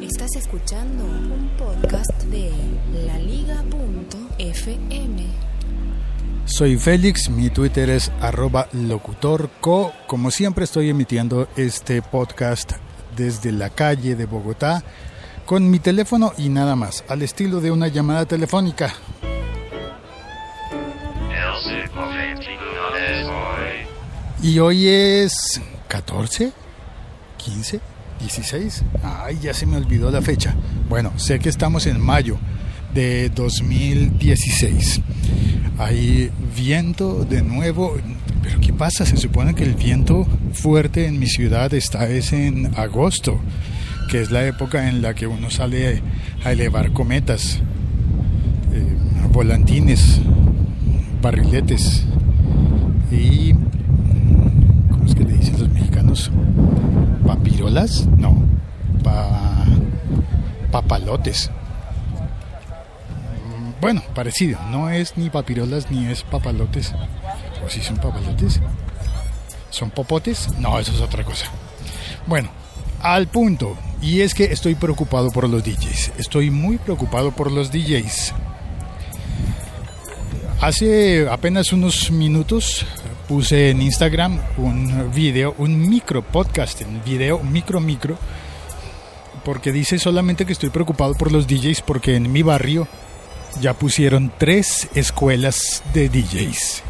Estás escuchando un podcast de laliga.fm. Soy Félix, mi Twitter es arroba locutorco. Como siempre estoy emitiendo este podcast desde la calle de Bogotá con mi teléfono y nada más, al estilo de una llamada telefónica. Y hoy es 14, 15, 16. Ay, ya se me olvidó la fecha. Bueno, sé que estamos en mayo de 2016. Hay viento de nuevo. Pero ¿qué pasa? Se supone que el viento fuerte en mi ciudad está es en agosto, que es la época en la que uno sale a elevar cometas, eh, volantines, barriletes y ¿cómo es que le dicen los mexicanos? No, pa, papalotes. Bueno, parecido, no es ni papirolas ni es papalotes. ¿O si son papalotes? ¿Son popotes? No, eso es otra cosa. Bueno, al punto. Y es que estoy preocupado por los DJs. Estoy muy preocupado por los DJs. Hace apenas unos minutos puse en Instagram un video, un micro podcast, en video micro micro, porque dice solamente que estoy preocupado por los DJs porque en mi barrio ya pusieron tres escuelas de DJs,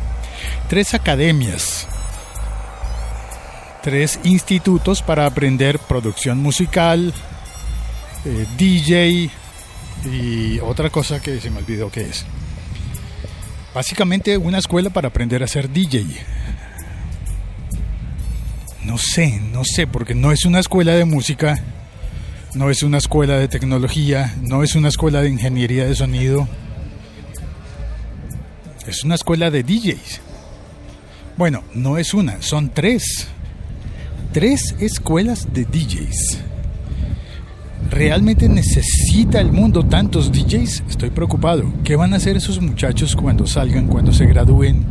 tres academias, tres institutos para aprender producción musical, eh, DJ y otra cosa que se me olvidó que es. Básicamente una escuela para aprender a ser DJ. No sé, no sé, porque no es una escuela de música, no es una escuela de tecnología, no es una escuela de ingeniería de sonido. Es una escuela de DJs. Bueno, no es una, son tres. Tres escuelas de DJs. ¿Realmente necesita el mundo tantos DJs? Estoy preocupado. ¿Qué van a hacer esos muchachos cuando salgan, cuando se gradúen?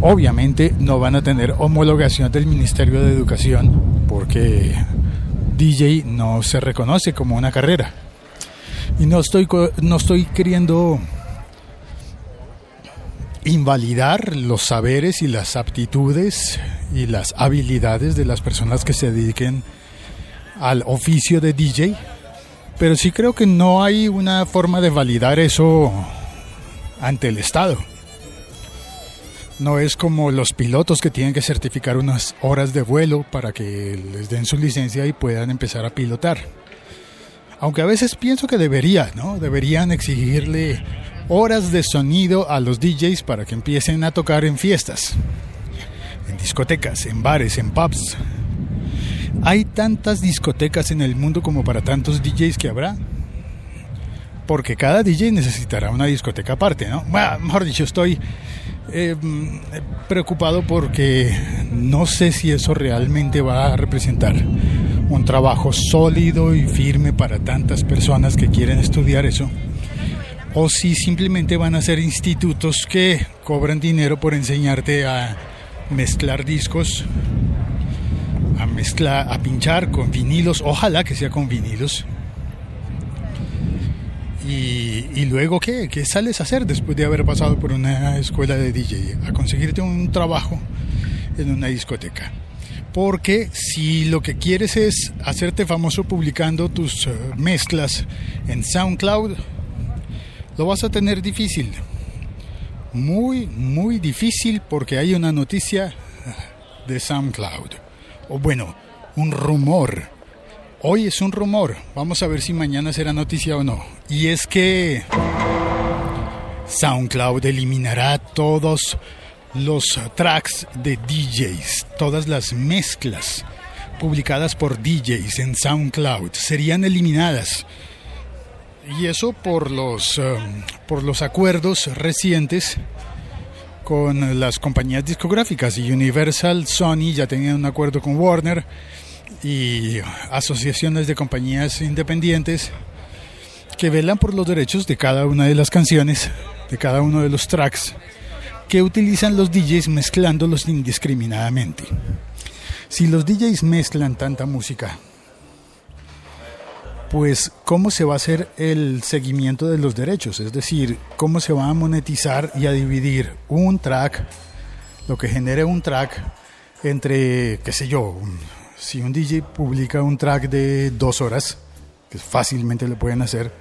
Obviamente no van a tener homologación del Ministerio de Educación porque DJ no se reconoce como una carrera. Y no estoy, no estoy queriendo invalidar los saberes y las aptitudes y las habilidades de las personas que se dediquen al oficio de DJ, pero sí creo que no hay una forma de validar eso ante el Estado. No es como los pilotos que tienen que certificar unas horas de vuelo para que les den su licencia y puedan empezar a pilotar. Aunque a veces pienso que debería, ¿no? Deberían exigirle horas de sonido a los DJs para que empiecen a tocar en fiestas, en discotecas, en bares, en pubs, ¿Hay tantas discotecas en el mundo como para tantos DJs que habrá? Porque cada DJ necesitará una discoteca aparte, ¿no? Bueno, mejor dicho, estoy eh, preocupado porque no sé si eso realmente va a representar un trabajo sólido y firme para tantas personas que quieren estudiar eso o si simplemente van a ser institutos que cobran dinero por enseñarte a mezclar discos mezclar, a pinchar con vinilos, ojalá que sea con vinilos. Y, y, luego, ¿qué? ¿qué sales a hacer después de haber pasado por una escuela de DJ? A conseguirte un trabajo en una discoteca. Porque si lo que quieres es hacerte famoso publicando tus uh, mezclas en SoundCloud, lo vas a tener difícil. Muy, muy difícil porque hay una noticia de SoundCloud o bueno, un rumor. Hoy es un rumor, vamos a ver si mañana será noticia o no. Y es que SoundCloud eliminará todos los tracks de DJs, todas las mezclas publicadas por DJs en SoundCloud serían eliminadas. Y eso por los, um, por los acuerdos recientes con las compañías discográficas y Universal, Sony ya tenían un acuerdo con Warner y asociaciones de compañías independientes que velan por los derechos de cada una de las canciones, de cada uno de los tracks que utilizan los DJs mezclándolos indiscriminadamente. Si los DJs mezclan tanta música, pues cómo se va a hacer el seguimiento de los derechos, es decir, cómo se va a monetizar y a dividir un track, lo que genere un track entre, qué sé yo, si un DJ publica un track de dos horas, que fácilmente lo pueden hacer,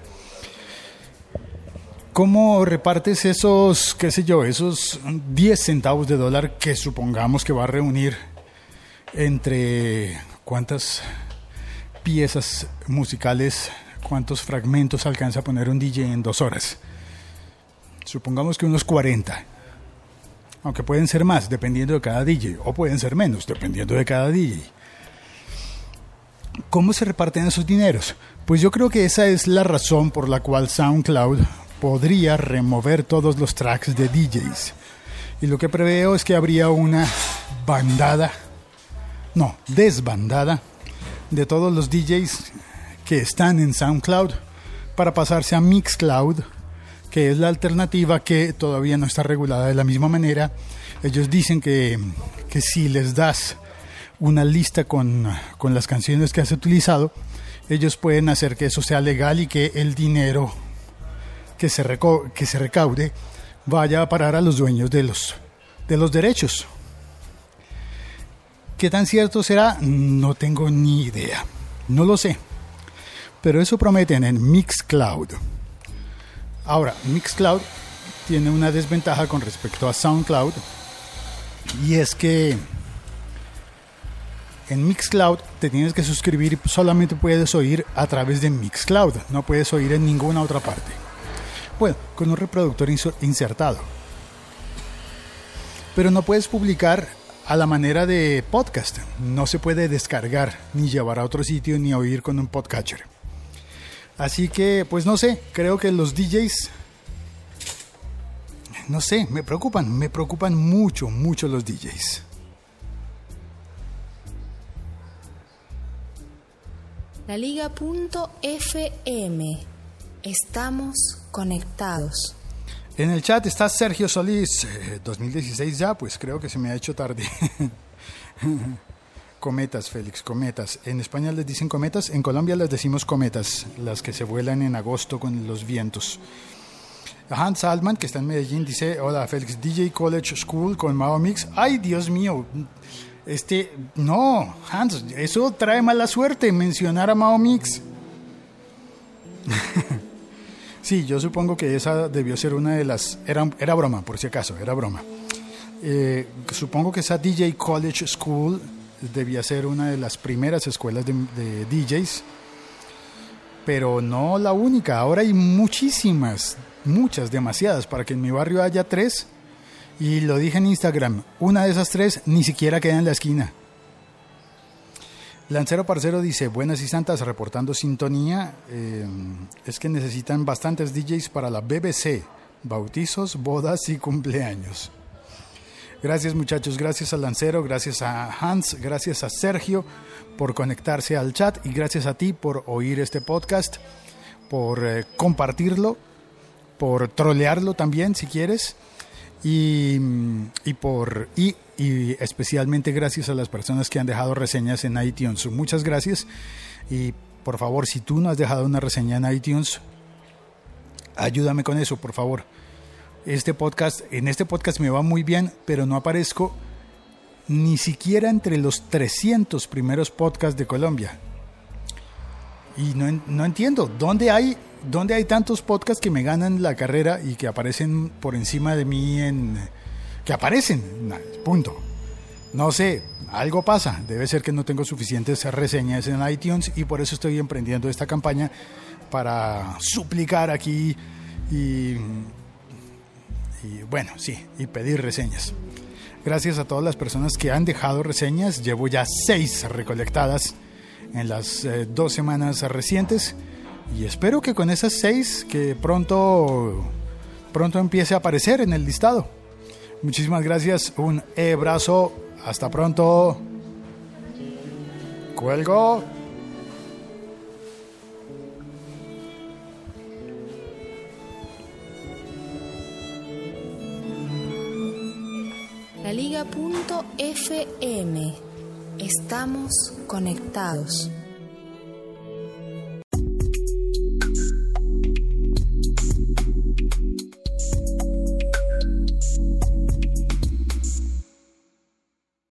¿cómo repartes esos, qué sé yo, esos 10 centavos de dólar que supongamos que va a reunir entre cuántas piezas musicales, cuántos fragmentos alcanza a poner un DJ en dos horas. Supongamos que unos 40. Aunque pueden ser más, dependiendo de cada DJ, o pueden ser menos, dependiendo de cada DJ. ¿Cómo se reparten esos dineros? Pues yo creo que esa es la razón por la cual SoundCloud podría remover todos los tracks de DJs. Y lo que preveo es que habría una bandada, no, desbandada de todos los DJs que están en SoundCloud para pasarse a Mixcloud, que es la alternativa que todavía no está regulada de la misma manera. Ellos dicen que, que si les das una lista con, con las canciones que has utilizado, ellos pueden hacer que eso sea legal y que el dinero que se, que se recaude vaya a parar a los dueños de los, de los derechos. ¿Qué tan cierto será? No tengo ni idea. No lo sé. Pero eso prometen en Mixcloud. Ahora, Mixcloud tiene una desventaja con respecto a SoundCloud. Y es que en Mixcloud te tienes que suscribir y solamente puedes oír a través de Mixcloud. No puedes oír en ninguna otra parte. Bueno, con un reproductor insertado. Pero no puedes publicar a la manera de podcast. No se puede descargar, ni llevar a otro sitio, ni oír con un podcatcher. Así que, pues no sé, creo que los DJs, no sé, me preocupan, me preocupan mucho, mucho los DJs. La Liga.fm. Estamos conectados. En el chat está Sergio Solís, 2016 eh, ya, pues creo que se me ha hecho tarde. cometas, Félix, cometas. En España les dicen cometas, en Colombia les decimos cometas, las que se vuelan en agosto con los vientos. Hans Altman, que está en Medellín, dice, hola Félix, DJ College School con Mao Mix. Ay, Dios mío, este, no, Hans, eso trae mala suerte mencionar a Mao Mix. Sí, yo supongo que esa debió ser una de las... Era, era broma, por si acaso, era broma. Eh, supongo que esa DJ College School debía ser una de las primeras escuelas de, de DJs, pero no la única. Ahora hay muchísimas, muchas, demasiadas, para que en mi barrio haya tres. Y lo dije en Instagram, una de esas tres ni siquiera queda en la esquina. Lancero Parcero dice, buenas y santas, reportando sintonía. Eh, es que necesitan bastantes DJs para la BBC, bautizos, bodas y cumpleaños. Gracias muchachos, gracias a Lancero, gracias a Hans, gracias a Sergio por conectarse al chat y gracias a ti por oír este podcast, por eh, compartirlo, por trolearlo también si quieres y, y por... Y y especialmente gracias a las personas que han dejado reseñas en iTunes. Muchas gracias y por favor, si tú no has dejado una reseña en iTunes, ayúdame con eso, por favor. Este podcast, en este podcast me va muy bien, pero no aparezco ni siquiera entre los 300 primeros podcasts de Colombia. Y no, no entiendo, ¿dónde hay, ¿dónde hay tantos podcasts que me ganan la carrera y que aparecen por encima de mí en, que aparecen. Punto. No sé, algo pasa. Debe ser que no tengo suficientes reseñas en iTunes y por eso estoy emprendiendo esta campaña para suplicar aquí y, bueno, sí, y pedir reseñas. Gracias a todas las personas que han dejado reseñas. Llevo ya seis recolectadas en las eh, dos semanas recientes y espero que con esas seis que pronto pronto empiece a aparecer en el listado. Muchísimas gracias, un abrazo, hasta pronto. Cuelgo. La Liga.fm. Estamos conectados.